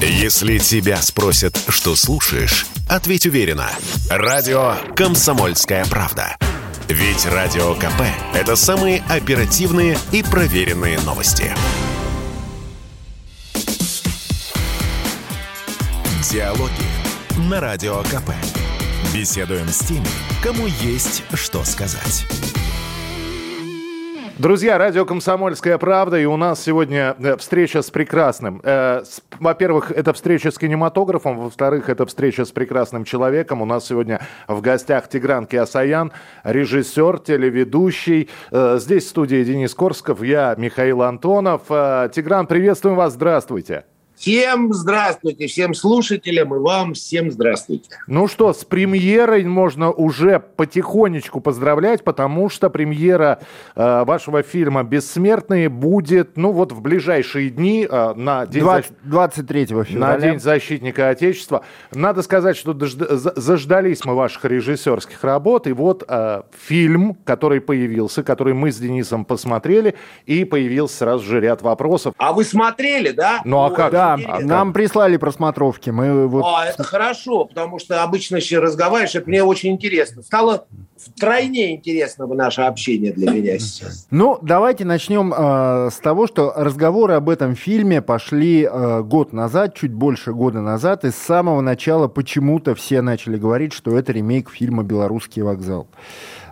Если тебя спросят, что слушаешь, ответь уверенно. Радио «Комсомольская правда». Ведь Радио КП – это самые оперативные и проверенные новости. Диалоги на Радио КП. Беседуем с теми, кому есть что сказать. Друзья, радио «Комсомольская правда», и у нас сегодня э, встреча с прекрасным. Э, во-первых, это встреча с кинематографом, во-вторых, это встреча с прекрасным человеком. У нас сегодня в гостях Тигран Киасаян, режиссер, телеведущий. Э, здесь в студии Денис Корсков, я Михаил Антонов. Тигран, приветствуем вас, здравствуйте. Всем здравствуйте, всем слушателям и вам всем здравствуйте. Ну что, с премьерой можно уже потихонечку поздравлять, потому что премьера э, вашего фильма «Бессмертные» будет, ну вот в ближайшие дни э, на день 20, 23 февраля. На День защитника Отечества. Надо сказать, что дожд... заждались мы ваших режиссерских работ, и вот э, фильм, который появился, который мы с Денисом посмотрели, и появился сразу же ряд вопросов. А вы смотрели, да? Ну а как? Да, да, нам прислали просмотровки. Мы вот... А, это хорошо, потому что обычно еще разговариваешь, это мне очень интересно. Стало втройне интересно наше общение для меня сейчас. Ну, давайте начнем э, с того, что разговоры об этом фильме пошли э, год назад, чуть больше года назад, и с самого начала почему-то все начали говорить, что это ремейк фильма «Белорусский вокзал».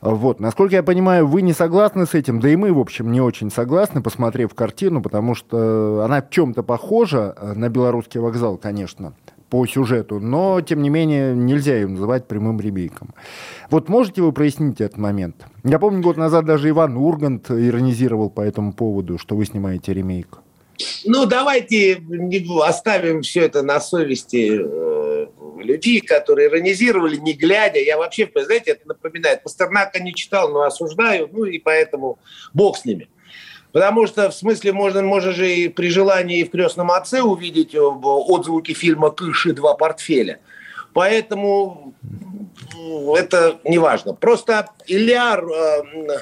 Вот. Насколько я понимаю, вы не согласны с этим, да и мы, в общем, не очень согласны, посмотрев картину, потому что она в чем-то похожа э, на белорусский вокзал, конечно, по сюжету, но, тем не менее, нельзя ее называть прямым ремейком. Вот можете вы прояснить этот момент? Я помню, год назад даже Иван Ургант иронизировал по этому поводу, что вы снимаете ремейк. Ну, давайте оставим все это на совести э, людей, которые иронизировали, не глядя. Я вообще, знаете, это напоминает. Пастернака не читал, но осуждаю, ну и поэтому бог с ними. Потому что, в смысле, можно, можно же и при желании и в «Крестном отце» увидеть э, отзвуки фильма «Кыши. Два портфеля». Поэтому это не важно. Просто Илья э,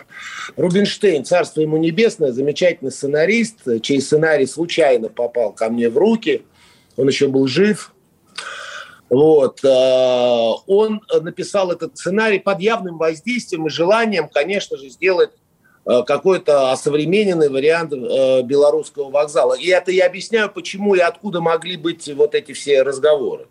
Рубинштейн, царство ему небесное, замечательный сценарист, чей сценарий случайно попал ко мне в руки. Он еще был жив. Вот. Э, он написал этот сценарий под явным воздействием и желанием, конечно же, сделать э, какой-то осовремененный вариант белорусского вокзала. И это я объясняю, почему и откуда могли быть вот эти все разговоры.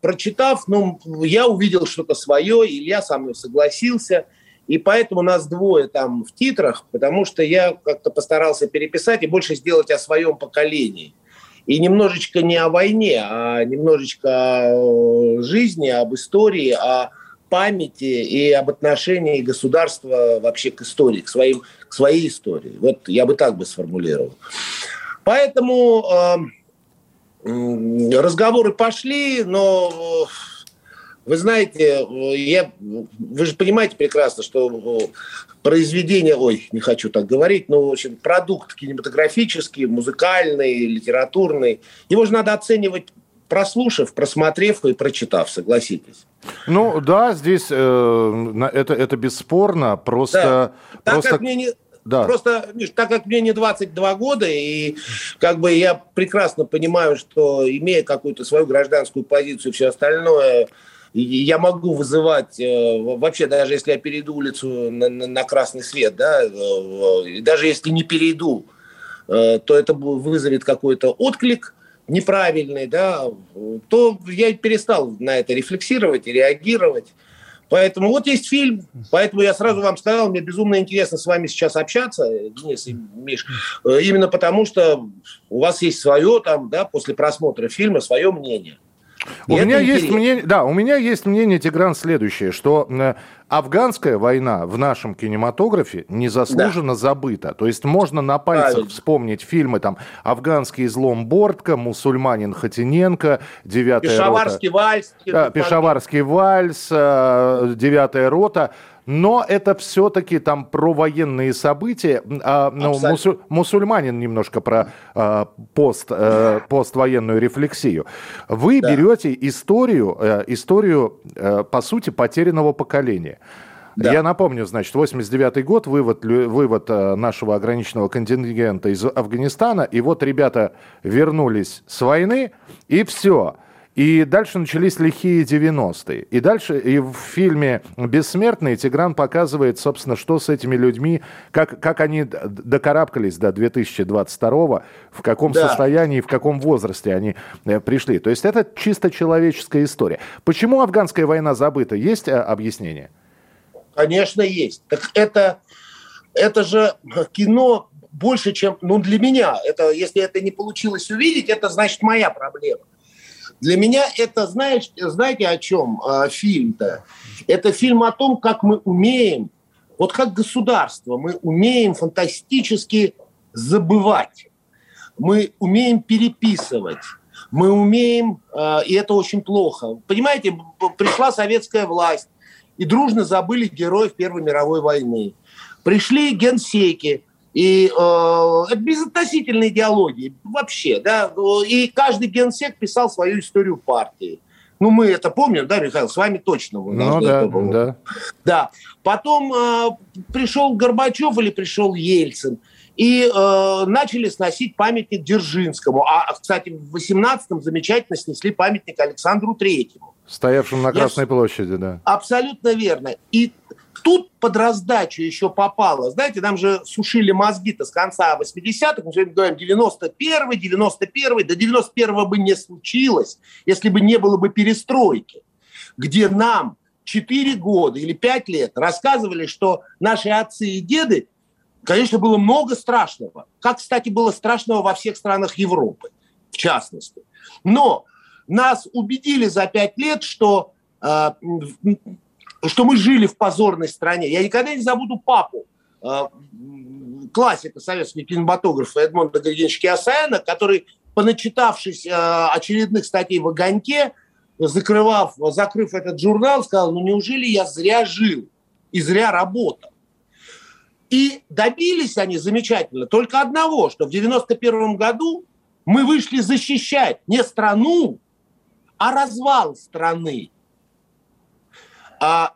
Прочитав, ну, я увидел что-то свое, Илья со мной согласился, и поэтому нас двое там в титрах, потому что я как-то постарался переписать и больше сделать о своем поколении. И немножечко не о войне, а немножечко о жизни, об истории, о памяти и об отношении государства вообще к истории, к, своим, к своей истории. Вот я бы так бы сформулировал. Поэтому э, разговоры пошли, но вы знаете, я, вы же понимаете прекрасно, что произведение, ой, не хочу так говорить, но, в общем, продукт кинематографический, музыкальный, литературный, его же надо оценивать прослушав, просмотрев и прочитав, согласитесь. Ну да, здесь э, это, это бесспорно, просто... Да. Так просто... как мне не, да. Просто, Миш, так как мне не 22 года, и как бы я прекрасно понимаю, что имея какую-то свою гражданскую позицию и все остальное, я могу вызывать, э, вообще даже если я перейду улицу на, на, на красный свет, да, э, даже если не перейду, э, то это вызовет какой-то отклик неправильный, да, то я перестал на это рефлексировать и реагировать. Поэтому вот есть фильм, поэтому я сразу вам сказал, мне безумно интересно с вами сейчас общаться, Денис и Миш, именно потому что у вас есть свое там, да, после просмотра фильма, свое мнение. У меня есть мнение, да, у меня есть мнение, Тигран, следующее, что э, афганская война в нашем кинематографе незаслуженно да. забыта. То есть можно на пальцах Правильно. вспомнить фильмы там «Афганский излом Бортко», «Мусульманин Хатиненко», «Девятая Пешаварский рота». вальс. Да, «Пешаварский вальс», э, «Девятая рота» но это все-таки там про военные события. А, ну, мусу, мусульманин немножко про а, пост, а, поствоенную рефлексию. Вы да. берете историю, а, историю а, по сути, потерянного поколения. Да. Я напомню, значит, 89 год, вывод, вывод э, нашего ограниченного контингента из Афганистана, и вот ребята вернулись с войны, и все. И дальше начались лихие 90-е. И дальше и в фильме «Бессмертный» Тигран показывает, собственно, что с этими людьми, как, как они докарабкались до 2022 в каком да. состоянии, в каком возрасте они э, пришли. То есть это чисто человеческая история. Почему афганская война забыта? Есть э, объяснение? Конечно, есть. Так это, это же кино больше, чем... Ну, для меня, это, если это не получилось увидеть, это значит моя проблема. Для меня это, знаешь, знаете, о чем э, фильм-то? Это фильм о том, как мы умеем, вот как государство, мы умеем фантастически забывать. Мы умеем переписывать. Мы умеем, э, и это очень плохо. Понимаете, пришла советская власть, и дружно забыли героев Первой мировой войны. Пришли генсеки, и э, это безотносительная идеология вообще, да. И каждый генсек писал свою историю партии. Ну, мы это помним, да, Михаил, с вами точно. Ну, да, да. Да. Потом э, пришел Горбачев или пришел Ельцин, и э, начали сносить памятник Дзержинскому. А, кстати, в 18-м замечательно снесли памятник Александру Третьему. Стоявшему на Красной Я... площади, да. Абсолютно верно. И Тут под раздачу еще попало. Знаете, нам же сушили мозги-то с конца 80-х. Мы сегодня говорим 91-й, 91-й. До 91-го бы не случилось, если бы не было бы перестройки, где нам 4 года или 5 лет рассказывали, что наши отцы и деды, конечно, было много страшного. Как, кстати, было страшного во всех странах Европы, в частности. Но нас убедили за 5 лет, что э, что мы жили в позорной стране. Я никогда не забуду папу, э, классика советского кинематографа Эдмонда Григорьевича Киосаяна, который, поначитавшись э, очередных статей в «Огоньке», закрывав, закрыв этот журнал, сказал, ну неужели я зря жил и зря работал? И добились они замечательно только одного, что в 91 году мы вышли защищать не страну, а развал страны. А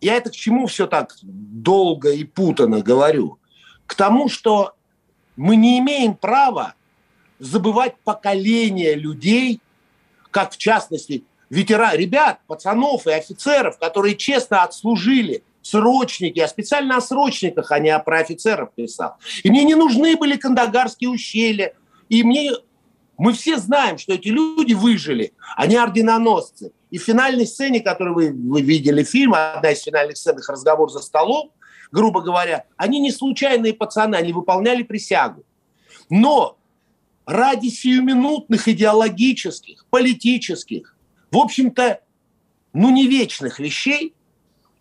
я это к чему все так долго и путано говорю? К тому, что мы не имеем права забывать поколение людей, как в частности ветеран, ребят, пацанов и офицеров, которые честно отслужили срочники, а специально о срочниках, а не про офицеров писал. И мне не нужны были кандагарские ущелья, и мне мы все знаем, что эти люди выжили, они орденоносцы. И в финальной сцене, которую вы, вы видели фильм, одна из финальных сцен, их разговор за столом, грубо говоря, они не случайные пацаны, они выполняли присягу. Но ради сиюминутных идеологических, политических, в общем-то, ну не вечных вещей,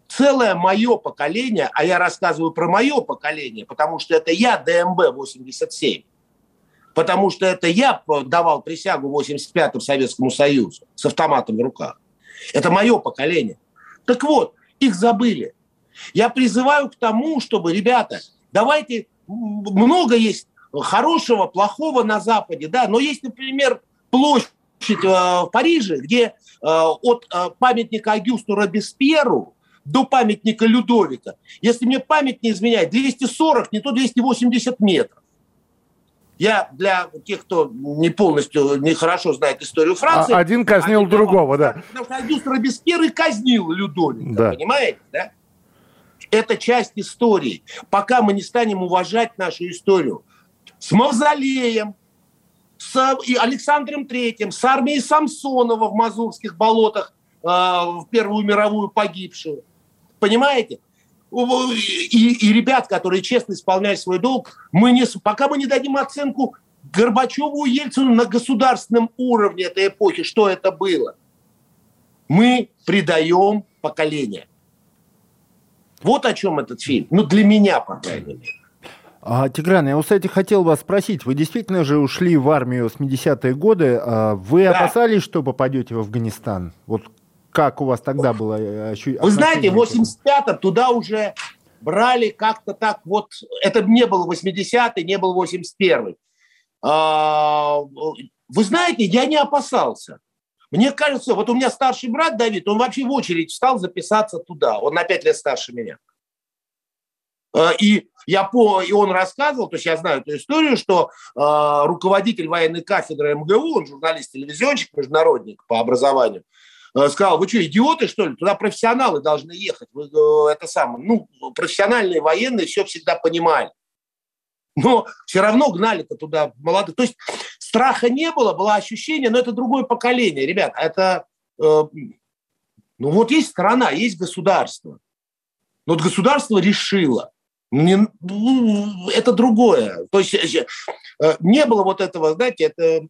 целое мое поколение, а я рассказываю про мое поколение, потому что это я, ДМБ 87, потому что это я давал присягу в 85-м Советскому Союзу с автоматом в руках. Это мое поколение. Так вот, их забыли. Я призываю к тому, чтобы, ребята, давайте, много есть хорошего, плохого на Западе, да, но есть, например, площадь э, в Париже, где э, от э, памятника Агюсту Робеспьеру до памятника Людовика, если мне память не изменяет, 240, не то 280 метров. Я для тех, кто не полностью, не хорошо знает историю Франции... А один казнил один другого, да. Потому что Агюст Робеспьер и казнил Людовика, да. понимаете, да? Это часть истории. Пока мы не станем уважать нашу историю с Мавзолеем, с Александром Третьим, с армией Самсонова в Мазурских болотах э, в Первую мировую погибшую. Понимаете? И, и ребят, которые честно исполняют свой долг, мы не, пока мы не дадим оценку Горбачеву и Ельцину на государственном уровне этой эпохи, что это было, мы предаем поколение. Вот о чем этот фильм. Ну, для меня, по крайней мере. А, Тигран, я, кстати, хотел вас спросить. Вы действительно же ушли в армию в 80-е годы. А вы да. опасались, что попадете в Афганистан? Вот как у вас тогда было э, ощущение? Вы знаете, в 85-м туда уже брали как-то так вот, это не был 80-й, не был 81-й. А, вы знаете, я не опасался, Мне кажется, вот у меня старший брат Давид, он вообще в очередь встал записаться туда. Он на пять лет старше меня. Э, и я по, и он рассказывал, то есть я знаю эту историю, что э, руководитель военной кафедры МГУ, он журналист, телевизионщик, международник по образованию, сказал, вы что, идиоты, что ли? Туда профессионалы должны ехать. Вы, э, это самое, ну, профессиональные военные все всегда понимали. Но все равно гнали-то туда молодых. То есть страха не было, было ощущение, но это другое поколение. Ребят, это... Э, ну вот есть страна, есть государство. Но вот государство решило – не, ну, это другое. То есть э, э, не было вот этого, знаете, это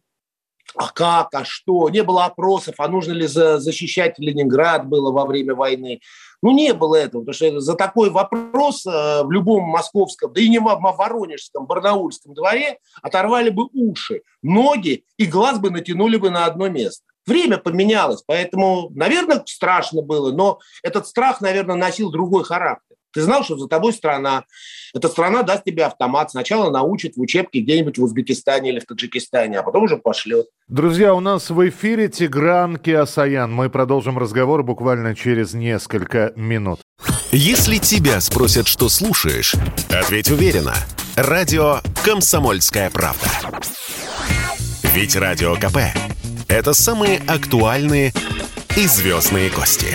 а как, а что, не было опросов, а нужно ли за, защищать Ленинград было во время войны. Ну, не было этого, потому что за такой вопрос э, в любом московском, да и не в воронежском, барнаульском дворе оторвали бы уши, ноги и глаз бы натянули бы на одно место. Время поменялось, поэтому, наверное, страшно было, но этот страх, наверное, носил другой характер. Ты знал, что за тобой страна. Эта страна даст тебе автомат. Сначала научит в учебке где-нибудь в Узбекистане или в Таджикистане, а потом уже пошлет. Друзья, у нас в эфире Тигран Киасаян. Мы продолжим разговор буквально через несколько минут. Если тебя спросят, что слушаешь, ответь уверенно. Радио «Комсомольская правда». Ведь Радио КП – это самые актуальные и звездные гости.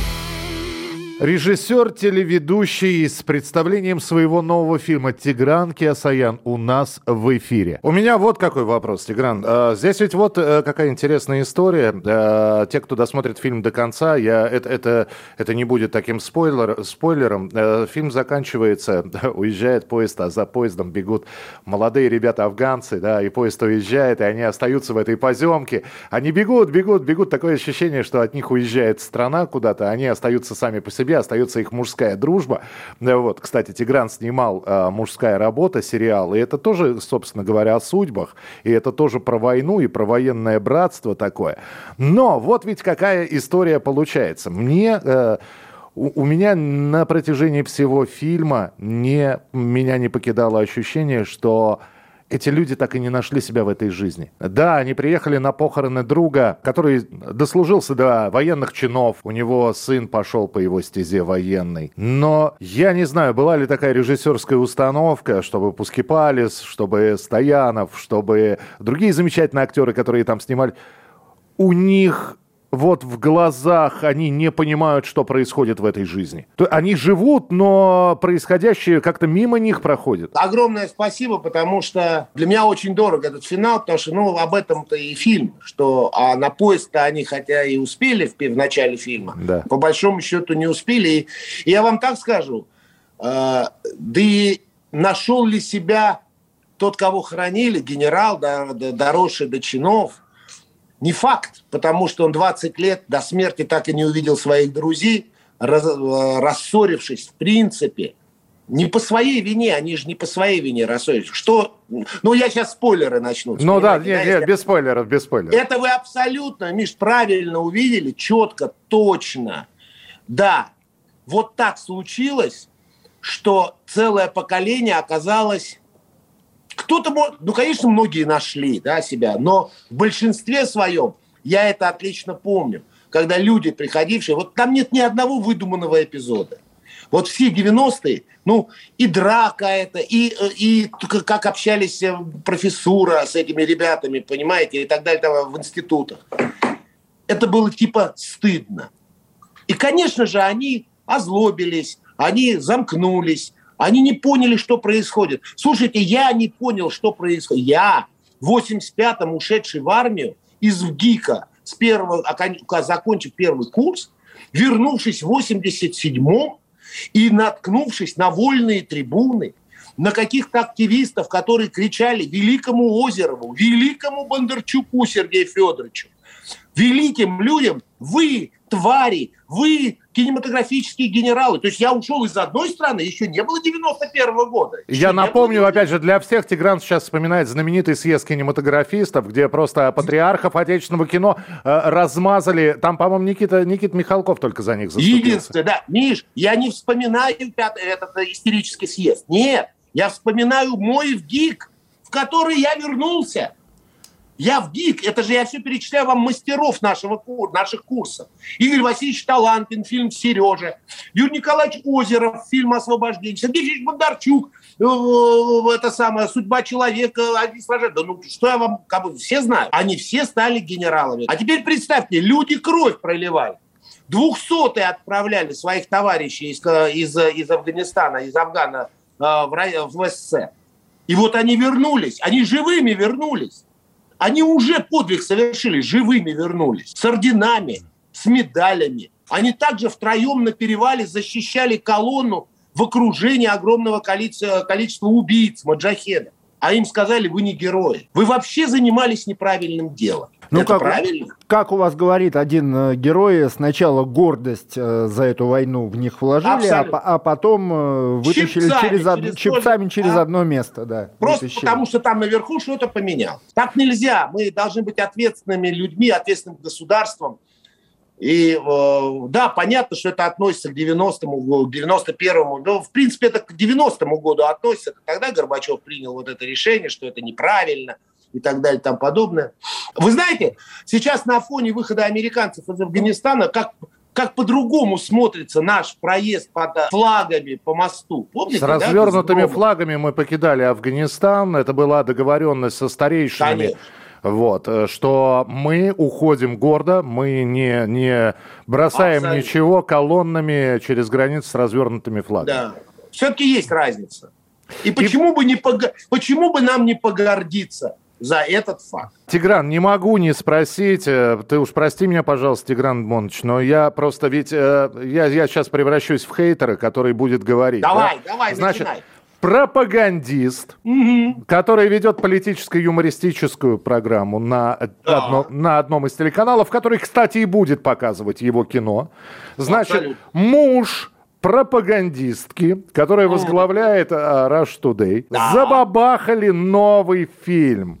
Режиссер, телеведущий с представлением своего нового фильма «Тигран Киасаян» у нас в эфире. У меня вот какой вопрос, Тигран. А, здесь ведь вот э, какая интересная история. А, те, кто досмотрит фильм до конца, я, это, это, это не будет таким спойлер, спойлером. Э, фильм заканчивается, уезжает поезд, а за поездом бегут молодые ребята-афганцы, да, и поезд уезжает, и они остаются в этой поземке. Они бегут, бегут, бегут. Такое ощущение, что от них уезжает страна куда-то, они остаются сами по себе себе остается их мужская дружба. Э, вот, кстати, Тигран снимал э, «Мужская работа» сериал, и это тоже, собственно говоря, о судьбах, и это тоже про войну и про военное братство такое. Но вот ведь какая история получается. Мне... Э, у меня на протяжении всего фильма не, меня не покидало ощущение, что эти люди так и не нашли себя в этой жизни. Да, они приехали на похороны друга, который дослужился до военных чинов. У него сын пошел по его стезе военной. Но я не знаю, была ли такая режиссерская установка, чтобы Пускипалис, чтобы Стоянов, чтобы другие замечательные актеры, которые там снимали, у них вот в глазах они не понимают, что происходит в этой жизни. То они живут, но происходящее как-то мимо них проходит. Огромное спасибо, потому что для меня очень дорог этот финал, потому что, ну, об этом-то и фильм, что а на поезд-то они хотя и успели в, в начале фильма, да. по большому счету не успели. И, и я вам так скажу, э, да и нашел ли себя тот, кого хранили, генерал, доросший до чинов, не факт, потому что он 20 лет до смерти так и не увидел своих друзей, раз, э, рассорившись в принципе. Не по своей вине, они же не по своей вине рассорились. Что? Ну, я сейчас спойлеры начну. Ну да, нет, нет, без спойлеров, без спойлеров. Это вы абсолютно, Миш, правильно увидели, четко, точно. Да, вот так случилось, что целое поколение оказалось кто-то, ну, конечно, многие нашли да, себя, но в большинстве своем, я это отлично помню, когда люди, приходившие, вот там нет ни одного выдуманного эпизода. Вот все 90-е, ну, и драка это, и, и как общались э, профессура с этими ребятами, понимаете, и так далее там, в институтах. Это было типа стыдно. И, конечно же, они озлобились, они замкнулись, они не поняли, что происходит. Слушайте, я не понял, что происходит. Я в 85-м ушедший в армию из ВГИКа, с первого, закончив первый курс, вернувшись в 87-м и наткнувшись на вольные трибуны, на каких-то активистов, которые кричали великому Озерову, великому Бондарчуку Сергею Федоровичу, великим людям, вы, твари, вы кинематографические генералы. То есть я ушел из одной страны, еще не было 91 -го года. Я напомню, было... опять же, для всех Тигран сейчас вспоминает знаменитый съезд кинематографистов, где просто патриархов отечественного кино э, размазали. Там, по-моему, Никита, Никита Михалков только за них заступился. Единственное, да. Миш, я не вспоминаю этот истерический съезд. Нет, я вспоминаю мой ВГИК, в который я вернулся. Я в ГИК, это же я все перечисляю вам мастеров нашего, наших курсов. Игорь Васильевич Таланпин, фильм «Сережа», Юрий Николаевич Озеров, фильм «Освобождение», Сергей Ильич Бондарчук, э, это самое, «Судьба человека», да ну что я вам, как бы, все знают. Они все стали генералами. А теперь представьте, люди кровь проливали. Двухсотые отправляли своих товарищей из, из, из Афганистана, из Афгана э, в, в СССР. И вот они вернулись, они живыми вернулись. Они уже подвиг совершили, живыми вернулись, с орденами, с медалями. Они также втроем на перевале защищали колонну в окружении огромного количества, количества убийц, маджахедов. А им сказали, вы не герои. Вы вообще занимались неправильным делом. Ну, Это как, правильно? Как у вас говорит один э, герой, сначала гордость э, за эту войну в них вложили, а, а потом э, вытащили чипсами через, од... через, чипсами через а? одно место. Да, Просто вытащили. потому, что там наверху что-то поменялось. Так нельзя. Мы должны быть ответственными людьми, ответственным государством. И да, понятно, что это относится к 90-му, к 91-му. Но, в принципе, это к 90-му году относится. Тогда Горбачев принял вот это решение, что это неправильно – и так далее и тому подобное. Вы знаете, сейчас на фоне выхода американцев из Афганистана, как как по-другому смотрится наш проезд под флагами по мосту. Помните, с развернутыми да? флагами мы покидали Афганистан. Это была договоренность со старейшинами. Конечно. Вот, э, что мы уходим гордо, мы не, не бросаем Абсолютно. ничего колоннами через границу с развернутыми флагами. Да, все-таки есть разница. И почему, и... Бы не пог... почему бы нам не погордиться за этот факт. Тигран, не могу не спросить, э, ты уж прости меня, пожалуйста, Тигран Монович, но я просто ведь, э, я, я сейчас превращусь в хейтера, который будет говорить. Давай, да? давай, Значит, начинай пропагандист, угу. который ведет политическо-юмористическую программу на, да. одно, на одном из телеканалов, который, кстати, и будет показывать его кино. Значит, Абсолютно. муж пропагандистки, которая возглавляет uh, Rush Today, да. забабахали новый фильм.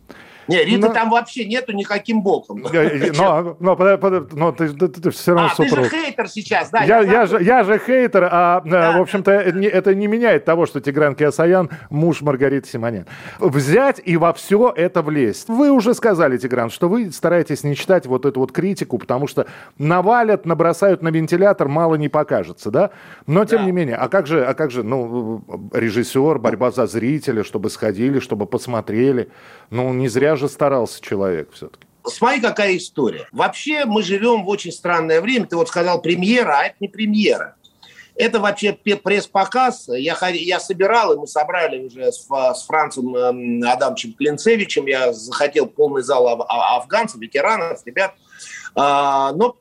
Не, Риты но... там вообще нету никаким боком. Но, но, но, но ты, ты, ты все равно а, супруг. ты же хейтер сейчас, да? Я, я, я, же, я же хейтер, а, да, в общем-то, это не меняет того, что Тигран Киасаян муж Маргариты Симонян. Взять и во все это влезть. Вы уже сказали, Тигран, что вы стараетесь не читать вот эту вот критику, потому что навалят, набросают на вентилятор, мало не покажется, да? Но, тем да. не менее, а как же, а как же, ну, режиссер, борьба за зрителя, чтобы сходили, чтобы посмотрели. Ну, не зря же старался человек все-таки. Смотри, какая история. Вообще мы живем в очень странное время. Ты вот сказал премьера, а это не премьера. Это вообще пресс-показ. Я, я собирал, и мы собрали уже с, с Францем эм, Адамовичем Клинцевичем. Я захотел полный зал а, афганцев, ветеранов, ребят. А, но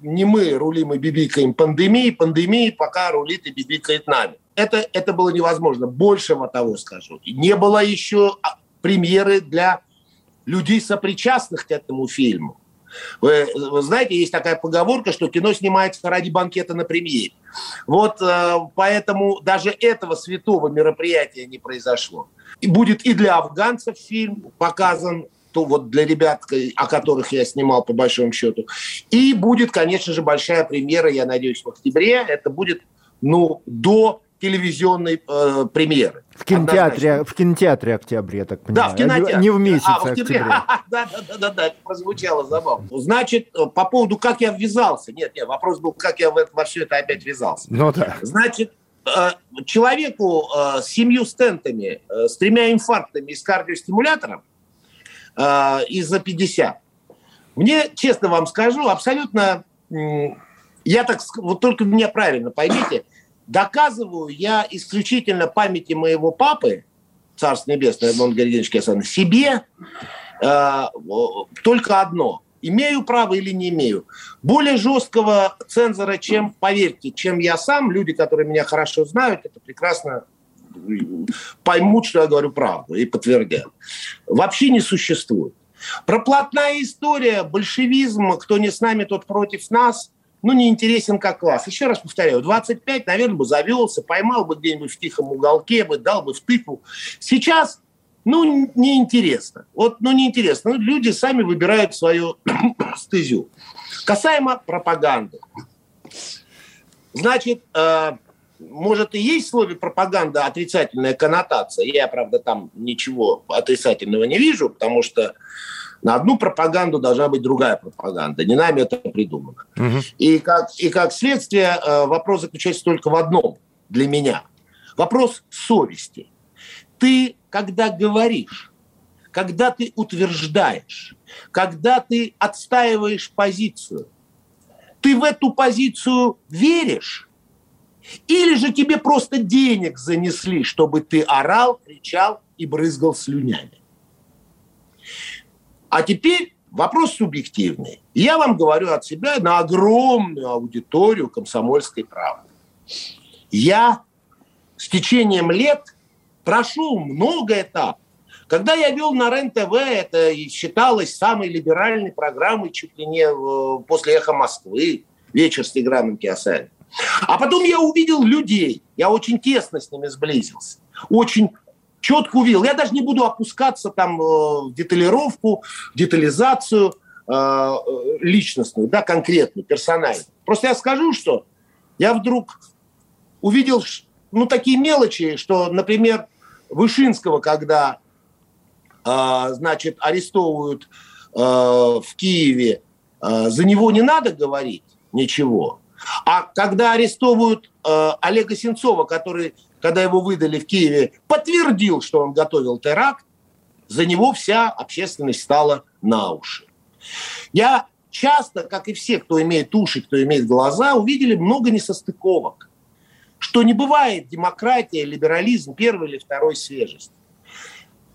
не мы рулим и бибикаем пандемией, пандемией пока рулит и бибикает нами. Это, это было невозможно. Большего того скажу. Не было еще премьеры для людей, сопричастных к этому фильму. Вы, вы знаете, есть такая поговорка, что кино снимается ради банкета на премьере. Вот э, поэтому даже этого святого мероприятия не произошло. И будет и для афганцев фильм показан, то вот для ребят, о которых я снимал по большому счету. И будет, конечно же, большая премьера, я надеюсь, в октябре. Это будет ну, до телевизионной э, премьеры. В кинотеатре, в кинотеатре октябре, я так понимаю. Да, в кинотеатре. Не в месяц а, в октябре. Да, да, да, да, да, это прозвучало забавно. Значит, э, по поводу, как я ввязался. Нет, нет, вопрос был, как я во все это опять ввязался. Ну да. Значит, э, человеку э, с семью стентами, с тремя инфарктами и с кардиостимулятором из-за 50. Мне, честно вам скажу, абсолютно, я так, вот только меня правильно поймите, доказываю я исключительно памяти моего папы, Царство Небесное, Эдмон Гордеевич Кесан, себе э, только одно. Имею право или не имею. Более жесткого цензора, чем, поверьте, чем я сам, люди, которые меня хорошо знают, это прекрасно поймут, что я говорю правду и подтвердят. Вообще не существует. Проплатная история, большевизм, кто не с нами, тот против нас – ну, не интересен как класс. Еще раз повторяю, 25, наверное, бы завелся, поймал бы где-нибудь в тихом уголке, бы дал бы в тыкву. Сейчас, ну, неинтересно. Вот, ну, неинтересно. Ну, люди сами выбирают свою стезю. Касаемо пропаганды. Значит, э, может и есть в слове пропаганда отрицательная коннотация. Я, правда, там ничего отрицательного не вижу, потому что на одну пропаганду должна быть другая пропаганда. Не нами это придумано. Угу. И, как, и как следствие э, вопрос заключается только в одном для меня. Вопрос совести. Ты, когда говоришь, когда ты утверждаешь, когда ты отстаиваешь позицию, ты в эту позицию веришь? Или же тебе просто денег занесли, чтобы ты орал, кричал и брызгал слюнями? А теперь вопрос субъективный. Я вам говорю от себя на огромную аудиторию комсомольской правды. Я с течением лет прошел много этапов. Когда я вел на РЕН-ТВ, это считалось самой либеральной программой чуть ли не э, после «Эхо Москвы», вечер с Тиграном Киосаем. А потом я увидел людей, я очень тесно с ними сблизился, очень четко увидел. Я даже не буду опускаться там э, в деталировку, детализацию э, личностную, да, конкретную, персональную. Просто я скажу, что я вдруг увидел ну, такие мелочи, что, например, Вышинского, когда, э, значит, арестовывают в Киеве, за него не надо говорить ничего. А когда арестовывают Олега Сенцова, который когда его выдали в Киеве, подтвердил, что он готовил теракт, за него вся общественность стала на уши. Я часто, как и все, кто имеет уши, кто имеет глаза, увидели много несостыковок. Что не бывает демократия, либерализм первой или второй свежести.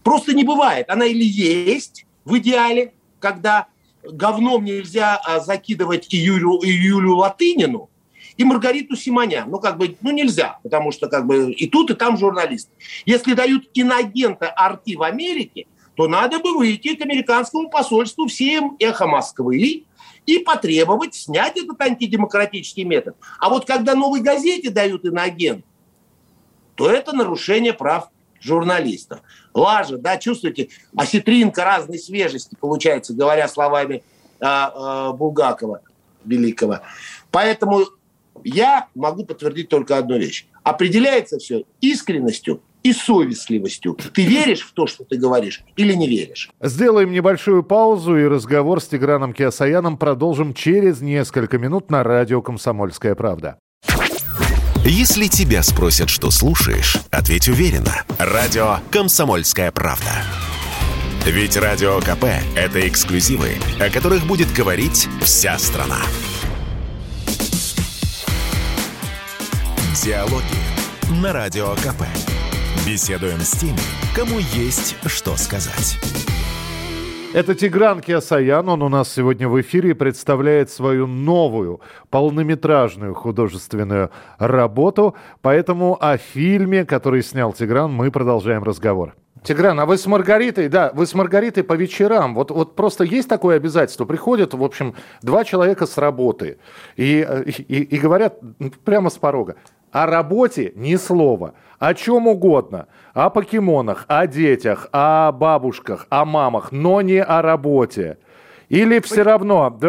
Просто не бывает. Она или есть в идеале, когда говном нельзя а, закидывать и Юлю, и Юлю Латынину, и Маргариту Симонян. Ну, как бы, ну, нельзя, потому что как бы и тут, и там журналист. Если дают иногента арти в Америке, то надо бы выйти к американскому посольству всем эхо Москвы и потребовать снять этот антидемократический метод. А вот когда новой газете дают иноагент, то это нарушение прав журналистов. Лажа, да, чувствуете, осетринка разной свежести, получается, говоря словами а, а, Булгакова великого. Поэтому я могу подтвердить только одну вещь. Определяется все искренностью и совестливостью. Ты веришь в то, что ты говоришь, или не веришь? Сделаем небольшую паузу, и разговор с Тиграном Киасаяном продолжим через несколько минут на радио «Комсомольская правда». Если тебя спросят, что слушаешь, ответь уверенно. Радио «Комсомольская правда». Ведь Радио КП – это эксклюзивы, о которых будет говорить вся страна. Диалоги на Радио КП. Беседуем с теми, кому есть что сказать. Это Тигран Киасаян, он у нас сегодня в эфире представляет свою новую полнометражную художественную работу. Поэтому о фильме, который снял Тигран, мы продолжаем разговор. Тигран, а вы с Маргаритой, да, вы с Маргаритой по вечерам, вот, вот просто есть такое обязательство, приходят, в общем, два человека с работы и, и, и говорят прямо с порога, о работе ни слова, о чем угодно, о покемонах, о детях, о бабушках, о мамах, но не о работе. Или все равно,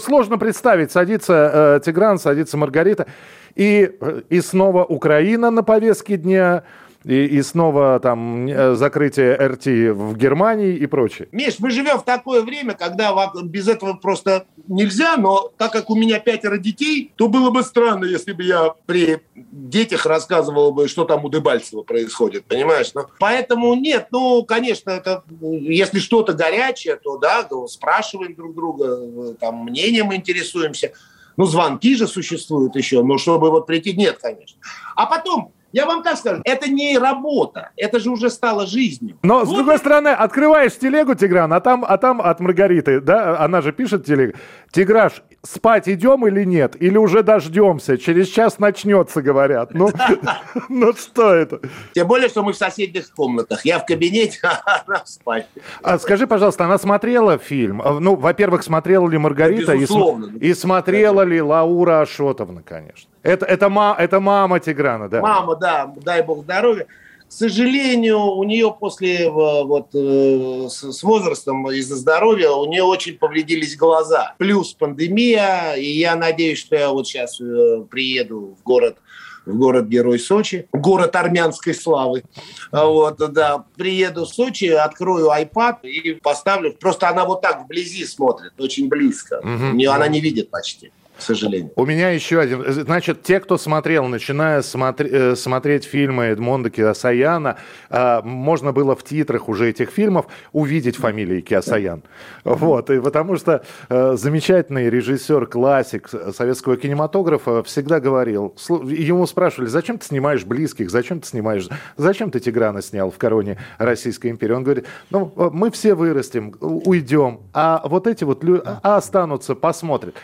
сложно представить, садится э, Тигран, садится Маргарита, и, э, и снова Украина на повестке дня, и, и снова там э, закрытие РТ в Германии и прочее. Миш, мы живем в такое время, когда без этого просто нельзя, но так как у меня пятеро детей, то было бы странно, если бы я при детях рассказывал бы, что там у Дебальцева происходит, понимаешь? Но, поэтому нет, ну, конечно, это, если что-то горячее, то да, спрашиваем друг друга, там мнением интересуемся. Ну, звонки же существуют еще, но чтобы вот прийти, нет, конечно. А потом, я вам так скажу, это не работа, это же уже стало жизнью. Но, вот с другой стороны, открываешь телегу, Тигран, а там, а там от Маргариты, да, она же пишет телегу. Тиграш, спать идем или нет? Или уже дождемся? Через час начнется, говорят. Ну, ну что это? Тем более, что мы в соседних комнатах. Я в кабинете, а она спать. А скажи, пожалуйста, она смотрела фильм? А, ну, во-первых, смотрела ли Маргарита? и смотрела ли Лаура Ашотовна, конечно. Это, это, ма, это мама Тиграна, да? Мама, да, дай бог здоровья. К сожалению, у нее после э, вот э, с возрастом из-за здоровья у нее очень повредились глаза. Плюс пандемия, и я надеюсь, что я вот сейчас э, приеду в город в город-герой Сочи, город армянской славы. Вот, да, приеду в Сочи, открою iPad и поставлю. Просто она вот так вблизи смотрит, очень близко. Угу. Она не видит почти к сожалению. У меня еще один. Значит, те, кто смотрел, начиная смотри, э, смотреть фильмы Эдмонда Киосаяна, э, можно было в титрах уже этих фильмов увидеть фамилии Киосаян. Вот, и потому что э, замечательный режиссер, классик советского кинематографа всегда говорил, ему спрашивали, зачем ты снимаешь близких, зачем ты снимаешь, зачем ты Тиграна снял в короне Российской империи? Он говорит, ну, мы все вырастем, уйдем, а вот эти вот люди а останутся, посмотрят.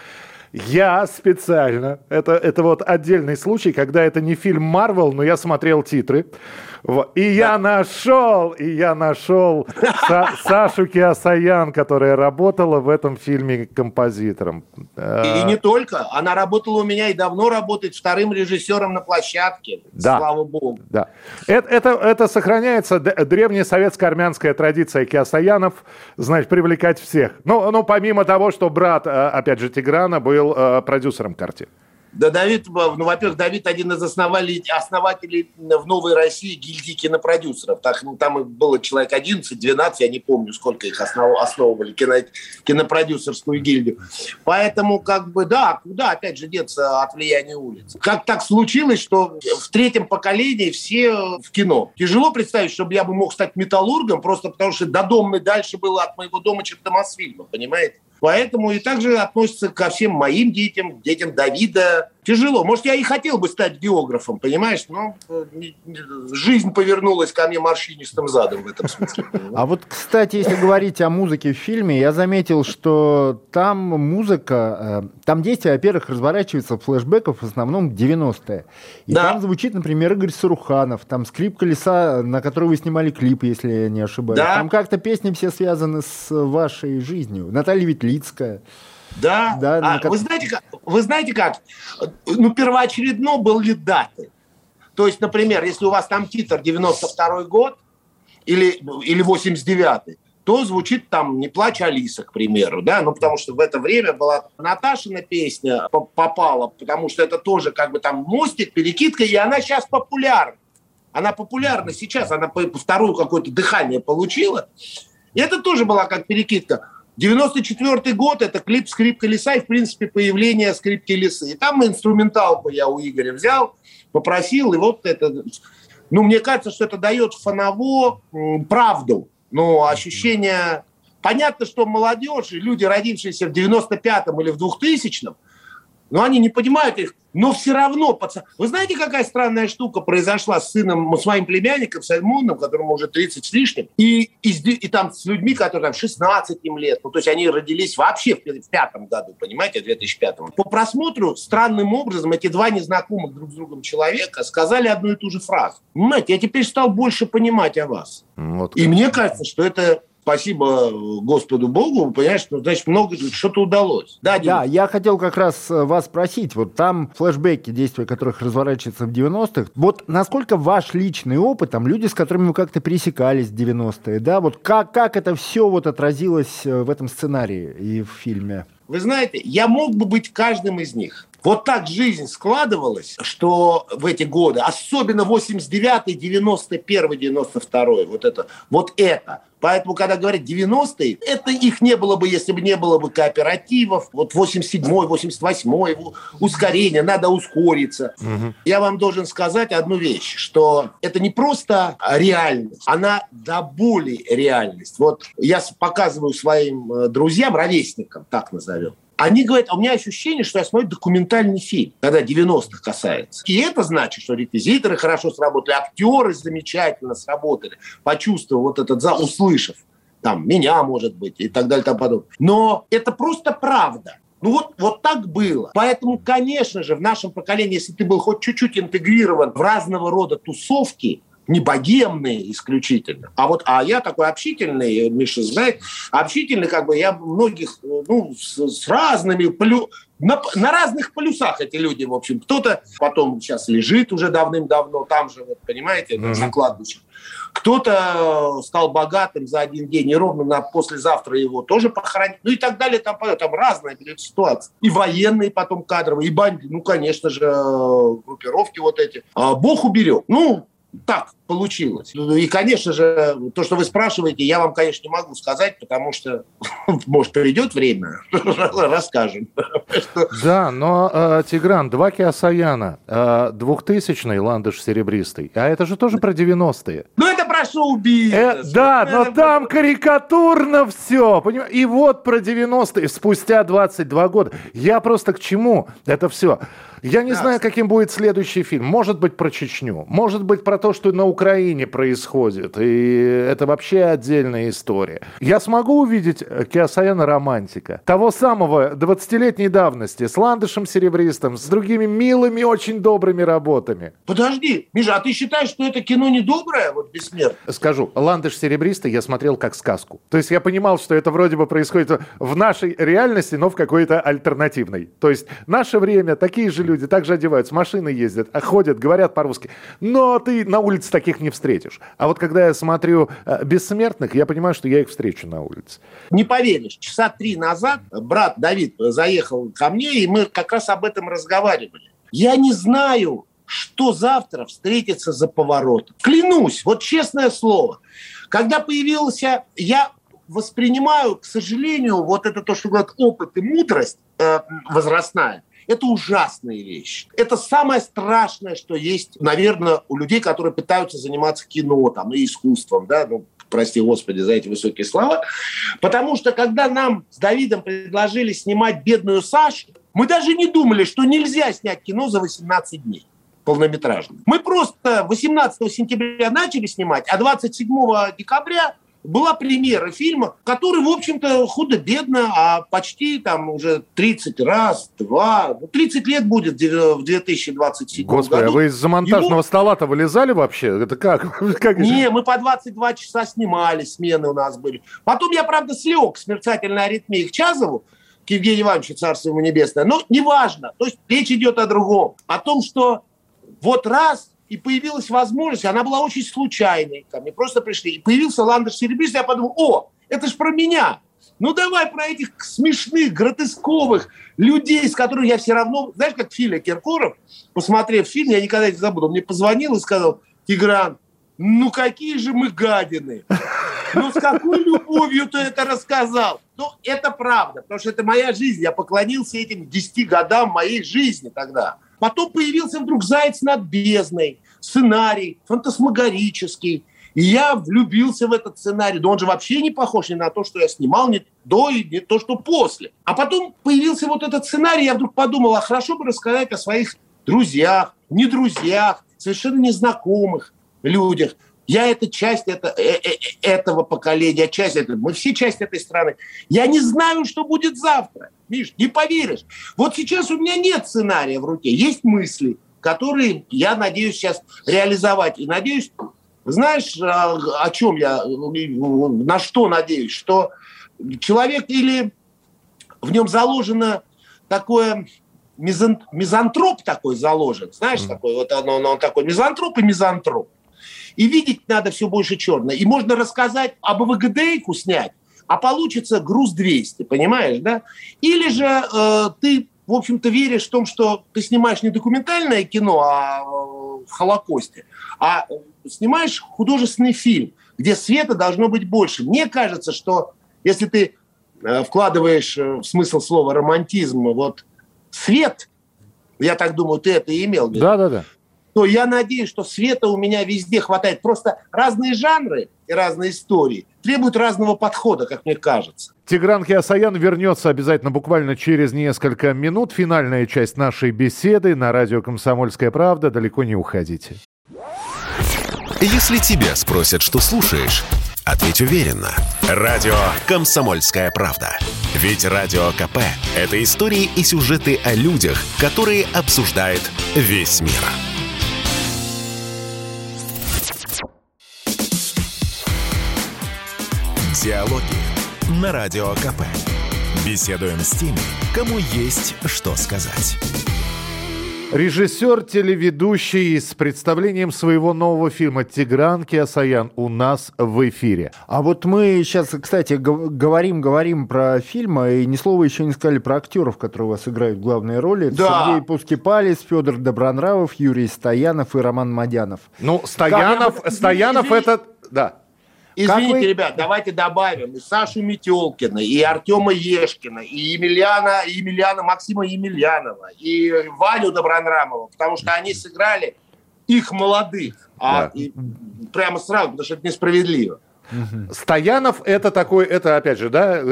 Я специально, это, это вот отдельный случай, когда это не фильм Марвел, но я смотрел титры. И я нашел, и я нашел Са Сашу Киасаян, которая работала в этом фильме композитором. И не только. Она работала у меня и давно работает вторым режиссером на площадке. Да. Слава богу. Да. Это, это, это сохраняется древняя советско-армянская традиция Киасаянов, значит, привлекать всех. Ну, ну, помимо того, что брат, э, опять же, Тиграна был э, продюсером картины. Да, Давид, ну, во-первых, Давид один из основателей, основателей в Новой России гильдии кинопродюсеров. Так, ну, там было человек 11-12, я не помню, сколько их основ, основывали, кино, кинопродюсерскую гильдию. Поэтому, как бы, да, куда, опять же, деться от влияния улиц? Как так случилось, что в третьем поколении все в кино? Тяжело представить, чтобы я бы мог стать металлургом, просто потому что до дома дальше было от моего дома, чем до Мосфильма, понимаете? Поэтому и также относится ко всем моим детям, детям Давида. Тяжело. Может, я и хотел бы стать географом, понимаешь? Но э, жизнь повернулась ко мне морщинистым задом в этом смысле. А вот, кстати, если говорить о музыке в фильме, я заметил, что там музыка, э, там действие, во-первых, разворачивается флешбеков в основном 90-е. И да. там звучит, например, Игорь Саруханов, там скрип колеса, на который вы снимали клип, если я не ошибаюсь. Да. Там как-то песни все связаны с вашей жизнью. Наталья Ветлицкая. Да, да а, как... вы, знаете, как, вы знаете как? Ну, первоочередно были даты. То есть, например, если у вас там титр 92 год или, или 89 то звучит там «Не плачь, Алиса», к примеру, да, ну, потому что в это время была Наташина песня попала, потому что это тоже как бы там мостик, перекидка, и она сейчас популярна. Она популярна сейчас, она вторую какое-то дыхание получила. И это тоже была как перекидка. 94 год – это клип «Скрипка леса» и, в принципе, появление «Скрипки лесы». И там инструменталку я у Игоря взял, попросил, и вот это... Ну, мне кажется, что это дает фоново правду, ну, ощущение... Понятно, что молодежь и люди, родившиеся в 95-м или в 2000-м, но они не понимают их. Но все равно, пацан... Вы знаете, какая странная штука произошла с сыном, с моим племянником Сальмоном, которому уже 30 с лишним, и, и, и там с людьми, которые там 16 им лет. Ну, то есть они родились вообще в, в пятом году, понимаете, в 2005 По просмотру странным образом эти два незнакомых друг с другом человека сказали одну и ту же фразу. Понимаете, я теперь стал больше понимать о вас. Вот. И мне кажется, что это спасибо Господу Богу, понимаешь, ну, значит, много, что-то удалось. Да, да, я хотел как раз э, вас спросить, вот там флешбеки, действия которых разворачиваются в 90-х, вот насколько ваш личный опыт, там люди, с которыми вы как-то пересекались в 90-е, да, вот как, как это все вот отразилось э, в этом сценарии и в фильме? Вы знаете, я мог бы быть каждым из них. Вот так жизнь складывалась, что в эти годы, особенно 89-й, 91-й, 92-й, вот это, вот это. Поэтому, когда говорят 90-е, это их не было бы, если бы не было бы кооперативов. Вот 87-й, 88-й, ускорение, надо ускориться. Угу. Я вам должен сказать одну вещь, что это не просто реальность, она до боли реальность. Вот я показываю своим э, друзьям, ровесникам, так назовем, они говорят, а у меня ощущение, что я смотрю документальный фильм, когда 90-х касается. И это значит, что реквизиторы хорошо сработали, актеры замечательно сработали, почувствовав вот этот зал, услышав там меня, может быть, и так далее, и тому подобное. Но это просто правда. Ну вот, вот так было. Поэтому, конечно же, в нашем поколении, если ты был хоть чуть-чуть интегрирован в разного рода тусовки, не богемные исключительно. А вот, а я такой общительный, Миша знает, общительный, как бы я многих, ну, с, с разными плю, на, на разных полюсах эти люди, в общем. Кто-то потом сейчас лежит уже давным-давно, там же, вот, понимаете, mm-hmm. на кладбище. Кто-то стал богатым за один день, и ровно на послезавтра его тоже похоронить. Ну и так далее, там, там разная ситуация. И военные потом кадровые, и банди, ну, конечно же, группировки вот эти. А Бог уберег. Ну, так получилось. И, конечно же, то, что вы спрашиваете, я вам, конечно, не могу сказать, потому что, может, придет время, расскажем. Да, но, э, Тигран, два Киасаяна, э, 2000-й ландыш серебристый, а это же тоже про 90-е. Ну, это про шоу-бизнес. Э, да, но там карикатурно все, понимаешь? И вот про 90-е, спустя 22 года. Я просто к чему это все? Я не знаю, каким будет следующий фильм. Может быть, про Чечню. Может быть, про то, что на Украине происходит. И это вообще отдельная история. Я смогу увидеть Киосаяна романтика. Того самого 20-летней давности. С Ландышем Серебристым. С другими милыми, очень добрыми работами. Подожди, Миша, а ты считаешь, что это кино не доброе, вот бессмертное? Скажу, Ландыш Серебристый я смотрел как сказку. То есть я понимал, что это вроде бы происходит в нашей реальности, но в какой-то альтернативной. То есть наше время, такие же люди люди также одеваются, машины ездят, а ходят, говорят по-русски. Но ты на улице таких не встретишь. А вот когда я смотрю э, «Бессмертных», я понимаю, что я их встречу на улице. Не поверишь, часа три назад брат Давид заехал ко мне, и мы как раз об этом разговаривали. Я не знаю, что завтра встретится за поворотом. Клянусь, вот честное слово. Когда появился, я воспринимаю, к сожалению, вот это то, что говорят, опыт и мудрость э, возрастная, это ужасные вещи. Это самое страшное, что есть, наверное, у людей, которые пытаются заниматься кино там, и искусством, да, ну, прости господи за эти высокие слова, потому что когда нам с Давидом предложили снимать «Бедную Сашу», мы даже не думали, что нельзя снять кино за 18 дней полнометражный. Мы просто 18 сентября начали снимать, а 27 декабря была премьера фильма, который, в общем-то, худо-бедно, а почти там уже 30 раз, два, 30 ну, лет будет в 2027 Господи, году. а вы из-за монтажного Его... стола-то вылезали вообще? Это как? как Не, мы по 22 часа снимали, смены у нас были. Потом я, правда, слег с мерцательной аритмией к Чазову, к Евгению Ивановичу, царство ему небесное. Но неважно. То есть речь идет о другом. О том, что вот раз и появилась возможность, она была очень случайной, ко мне просто пришли, и появился Ландыш Серебристый, я подумал, о, это ж про меня. Ну давай про этих смешных, гротесковых людей, с которых я все равно... Знаешь, как Филя Киркоров, посмотрев фильм, я никогда не забуду, он мне позвонил и сказал, Тигран, ну какие же мы гадины. Ну с какой любовью ты это рассказал? Ну, это правда, потому что это моя жизнь. Я поклонился этим 10 годам моей жизни тогда. Потом появился вдруг «Заяц над бездной», сценарий фантасмагорический. И я влюбился в этот сценарий. Да он же вообще не похож ни на то, что я снимал ни до и не то, что после. А потом появился вот этот сценарий, я вдруг подумал, а хорошо бы рассказать о своих друзьях, не друзьях, совершенно незнакомых людях. Я это часть это, э, э, этого поколения, часть этого. Мы все часть этой страны. Я не знаю, что будет завтра. Миш, не поверишь. Вот сейчас у меня нет сценария в руке. Есть мысли, которые я надеюсь сейчас реализовать. И надеюсь, знаешь, о, о чем я, на что надеюсь? Что человек или в нем заложено такое мизантроп такой заложен, знаешь, mm. такой вот он, он, он такой мизантроп и мизантроп. И видеть надо все больше черное. И можно рассказать об ВГДейку снять, а получится груз 200, понимаешь, да? Или же э, ты, в общем-то, веришь в том, что ты снимаешь не документальное кино о, о Холокосте, а снимаешь художественный фильм, где света должно быть больше. Мне кажется, что если ты э, вкладываешь э, в смысл слова романтизм вот свет, я так думаю, ты это и имел. Да, да, да то я надеюсь, что света у меня везде хватает. Просто разные жанры и разные истории требуют разного подхода, как мне кажется. Тигран Хиасаян вернется обязательно буквально через несколько минут. Финальная часть нашей беседы на радио «Комсомольская правда». Далеко не уходите. Если тебя спросят, что слушаешь, Ответь уверенно. Радио «Комсомольская правда». Ведь Радио КП – это истории и сюжеты о людях, которые обсуждает весь мир. Диалоги на Радио КП. Беседуем с теми, кому есть что сказать. Режиссер, телеведущий с представлением своего нового фильма «Тигран Киасаян» у нас в эфире. А вот мы сейчас, кстати, говорим, говорим про фильм, и ни слова еще не сказали про актеров, которые у вас играют главные роли. Это Да. Сергей Пускипалис, Федор Добронравов, Юрий Стоянов и Роман Мадянов. Ну, Стоянов, Как- Стоянов Извини- это... Да. Извините, вы- ребят, давайте добавим и Сашу Метелкина, и Артема Ешкина, и Емельяна, и Емельяна Максима Емельянова, и Ваню Добронрамова, потому что они сыграли их молодых. А Да. и прямо сразу, потому что это несправедливо. Стоянов это такой, это опять же, да, э,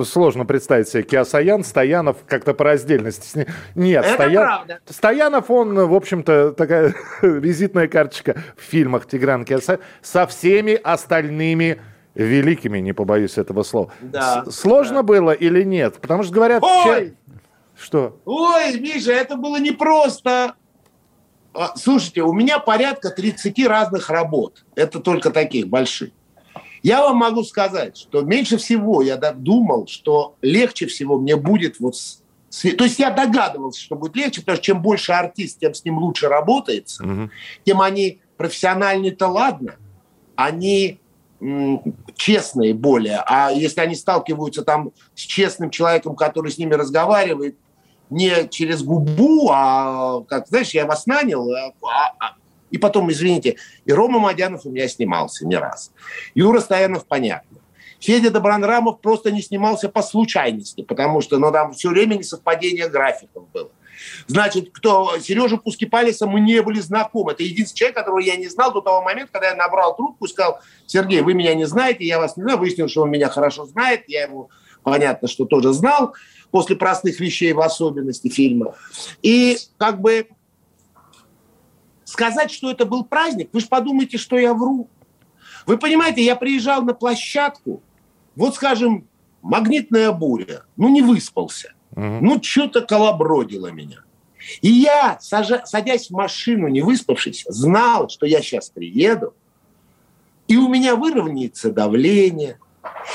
э, сложно представить себе Киасаян, Стоянов как-то по раздельности. Нет, Это Стоян- правда. Стоянов, он, в общем-то, такая визитная карточка в фильмах Тигран Киасаян со всеми остальными великими, не побоюсь этого слова. Да, С- Сложно было или нет? Потому что говорят... Ой! че- Что? Ой, Миша, это было непросто. А, Слушайте, у меня порядка 30 разных работ. Это только таких больших. Я вам могу сказать, что меньше всего я думал, что легче всего мне будет вот... с- То есть я догадывался, что будет легче, потому что чем больше артист, тем с ним лучше работается, Мгм. тем они профессиональные-то ладно, они честные более. А если они сталкиваются там с честным человеком, который с ними разговаривает, не через губу, а как, знаешь, я вас нанял, а- а- и потом, извините, и Рома Мадянов у меня снимался не раз. Юра Стоянов, понятно. Федя Добронрамов просто не снимался по случайности, потому что ну, там все время несовпадение графиков было. Значит, кто Сережа Пускипалиса мы не были знакомы. Это единственный человек, которого я не знал до того момента, когда я набрал трубку и сказал, Сергей, вы меня не знаете, я вас не знаю. Выяснил, что он меня хорошо знает, я его, понятно, что тоже знал, после простых вещей в особенности фильма. И как бы сказать, что это был праздник, вы же подумайте, что я вру. Вы понимаете, я приезжал на площадку, вот, скажем, магнитная буря, ну, не выспался. Мгм. Ну, что-то колобродило меня. И я, сажа- садясь в машину, не выспавшись, знал, что я сейчас приеду, и у меня выровняется давление,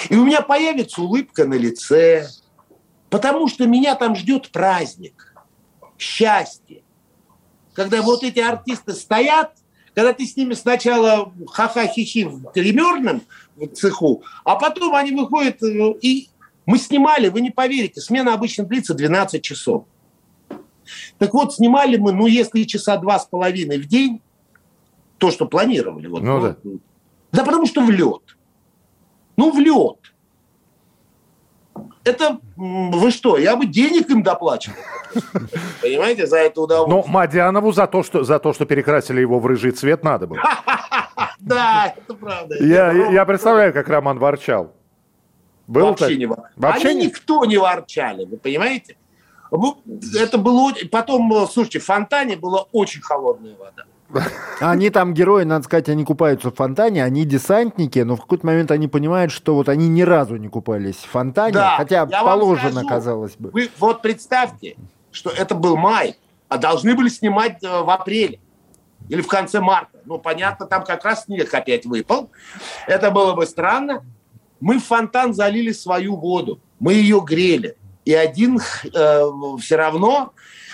и у меня появится улыбка на лице, потому что меня там ждет праздник, счастье. Когда вот эти артисты стоят, когда ты с ними сначала ха-ха-хи-хи в гримерном цеху, а потом они выходят, э, и мы снимали, вы не поверите, смена обычно длится 12 часов. Так вот, снимали мы, ну, если часа два с половиной в день, то, что планировали. Вот, Ну да. Да потому что в лед. Ну, в лед. Это вы что, я бы денег им доплачивал. Понимаете, за это Но удовольствие. Мадянову за то, что, за то, что перекрасили его в рыжий цвет, надо было. Да, это правда. Я, я представляю, как Роман ворчал. Был Вообще так? не вор- Вообще Они не- никто не ворчали, вы понимаете? Это было... Потом, слушайте, в фонтане была очень холодная вода. Они там герои, надо сказать, они купаются в фонтане, они десантники, но в какой-то момент они понимают, что вот они ни разу не купались в фонтане, Да, хотя положено, скажу. казалось бы. Вы вот представьте, что это был май, а должны были снимать э, в апреле или в конце марта. Ну, понятно, там как раз снег опять выпал. Это было бы странно. Мы в фонтан залили свою воду, мы ее грели. И один э, все равно,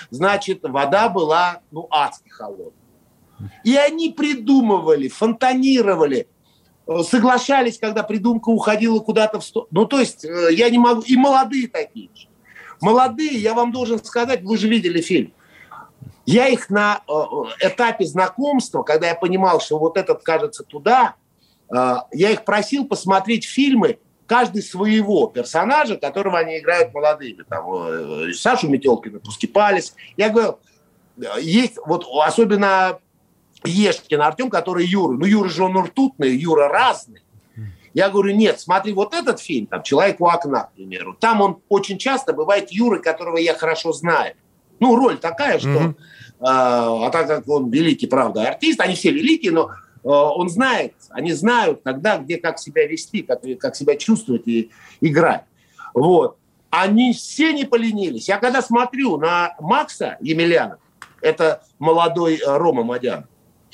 значит, вода была, ну, адски холодная. И они придумывали, фонтанировали, э, соглашались, когда придумка уходила куда-то в сторону. Ну, то есть, э, я не могу... И молодые такие же. Молодые, я вам должен сказать, вы же видели фильм. Я их на э, этапе знакомства, когда я понимал, что вот этот кажется туда, я их просил посмотреть фильмы каждый своего персонажа, которого они играют молодыми. Там, Сашу Метелкина, Пускипалис. Я говорю, э, есть вот особенно Ешкин Артем, который Юра. Ну, Юра же он ртутный, Юра разный. Я говорю, нет, смотри, вот этот фильм, там, «Человек у окна», к примеру, там он очень часто бывает Юры, которого я хорошо знаю. Ну, роль такая, что... Мгм. а, а так как он великий, правда, артист, они все великие, но он знает, они знают, когда, где, как себя вести, как, как себя чувствовать и играть. Вот. Они все не поленились. Я когда смотрю на Макса Емельяна, это молодой Рома Мадян,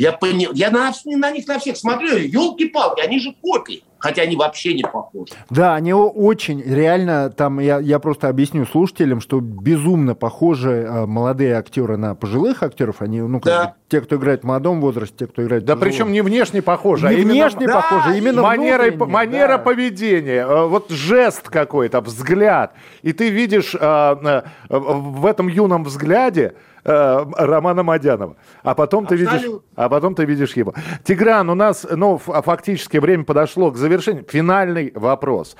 я, понял, я на, на них на всех смотрю, елки-палки, они же копии хотя они вообще не похожи. Да, они очень, реально, там, я, я просто объясню слушателям, что безумно похожи а, молодые актеры на пожилых актеров, они, ну, как да. Те, кто играет в молодом возрасте, те, кто играет Да причем не внешне похожи, а не а внешне именно, похожи, да, именно манера, манера да. поведения, э, вот жест какой-то, взгляд, и ты видишь э, в этом юном взгляде э, Романа Мадянова. А потом, ты видишь, а потом ты видишь его. Тигран, у нас ну, фактически время подошло к завершению. Финальный вопрос.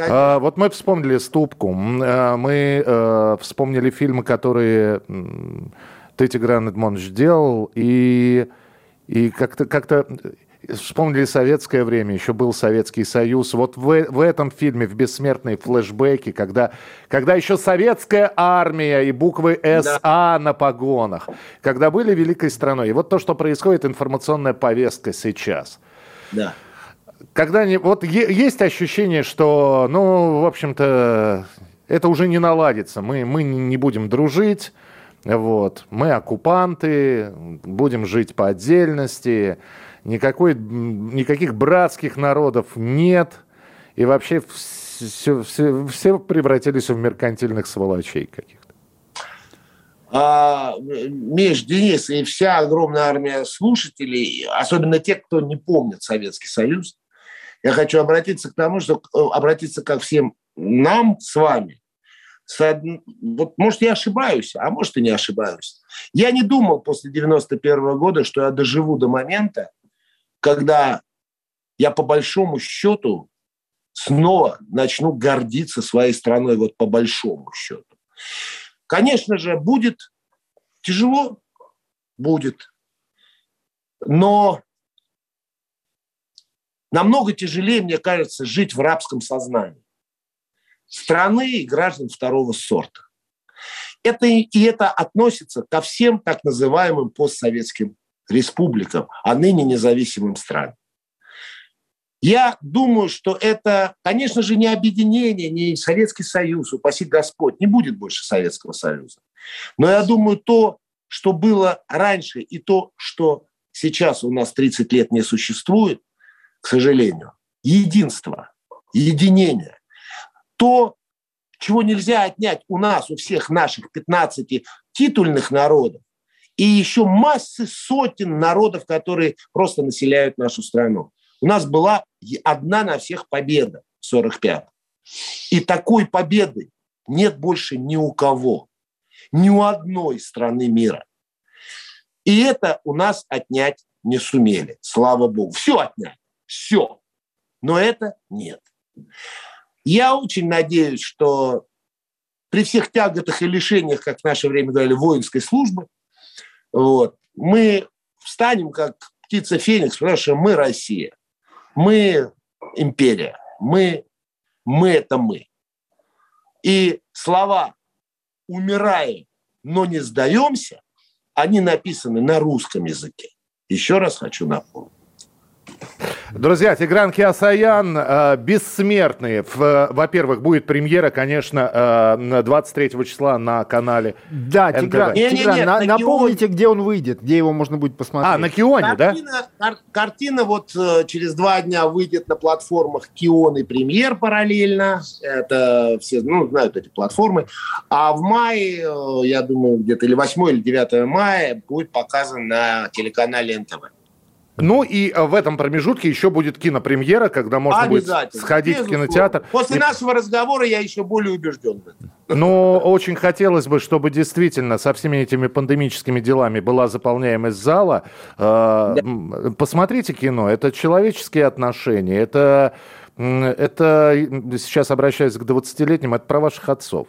А, вот мы вспомнили «Ступку», мы э, вспомнили фильмы, которые ты, Тигран Эдмонович, делал, и, и как-то как Вспомнили советское время, еще был Советский Союз. Вот в, в этом фильме, в «Бессмертной флешбеке», когда, когда еще советская армия и буквы СА да. на погонах, когда были великой страной. И вот то, что происходит, информационная повестка сейчас. Да. Когда не, вот е, есть ощущение, что, ну, в общем-то, это уже не наладится. Мы, мы не будем дружить, вот. мы оккупанты, будем жить по отдельности никакой, никаких братских народов нет, и вообще все, все, все превратились в меркантильных сволочей каких-то. А, Миш, Денис и вся огромная армия слушателей, особенно те, кто не помнит Советский Союз, я хочу обратиться к тому, что э, обратиться ко всем нам с вами. Вот, может, я ошибаюсь, а может, и не ошибаюсь. Я не думал после 91 года, что я доживу до момента, когда я по большому счету снова начну гордиться своей страной, вот по большому счету. Конечно же, будет тяжело, будет, но намного тяжелее, мне кажется, жить в рабском сознании страны и граждан второго сорта. Это, и это относится ко всем так называемым постсоветским республикам, а ныне независимым странам. Я думаю, что это, конечно же, не объединение, не Советский Союз, упаси Господь, не будет больше Советского Союза. Но я думаю, то, что было раньше, и то, что сейчас у нас 30 лет не существует, к сожалению, единство, единение, то, чего нельзя отнять у нас, у всех наших 15 титульных народов, и еще массы сотен народов, которые просто населяют нашу страну. У нас была одна на всех победа в 45 И такой победы нет больше ни у кого, ни у одной страны мира. И это у нас отнять не сумели, слава богу. Все отнять, все. Но это нет. Я очень надеюсь, что при всех тяготах и лишениях, как в наше время говорили, воинской службы, вот. Мы встанем, как птица Феникс, потому что мы Россия. Мы империя. Мы, мы это мы. И слова «умираем, но не сдаемся», они написаны на русском языке. Еще раз хочу напомнить. Друзья, Тигран Киасаян, э, бессмертный. Во-первых, будет премьера, конечно, 23 э, числа на канале Да, Тигран, не, Тигран не, не, на, напомните, Кионе. где он выйдет, где его можно будет посмотреть. А, на Кионе, картина, да? Кар- картина вот э, через два дня выйдет на платформах Кион и Премьер параллельно. Это все, ну, знают эти платформы. А в мае, я думаю, где-то или 8 или 9 мая будет показан на телеканале НТВ. Ну и э, в этом промежутке еще будет кинопремьера, когда можно будет сходить в кинотеатр. После и... нашего разговора я еще более убежден в этом. Ну, очень хотелось бы, чтобы действительно со всеми этими пандемическими делами была заполняемость зала. Э, да. Посмотрите кино. Это человеческие отношения. Это, это сейчас обращаюсь к 20-летним, это про ваших отцов.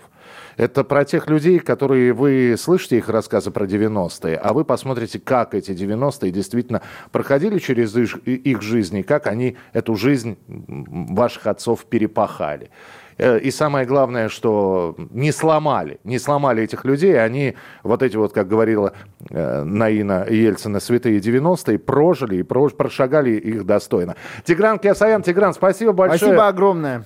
Это про тех людей, которые вы слышите их рассказы про 90-е, а вы посмотрите, как эти 90-е действительно проходили через их, их жизни, как они эту жизнь ваших отцов перепахали. Э, и самое главное, что не сломали, не сломали этих людей. Они вот эти вот, как говорила э, Наина Ельцина, святые 90-е, прожили и прошагали их достойно. Тигран Киасаян, Тигран, спасибо большое. Спасибо огромное.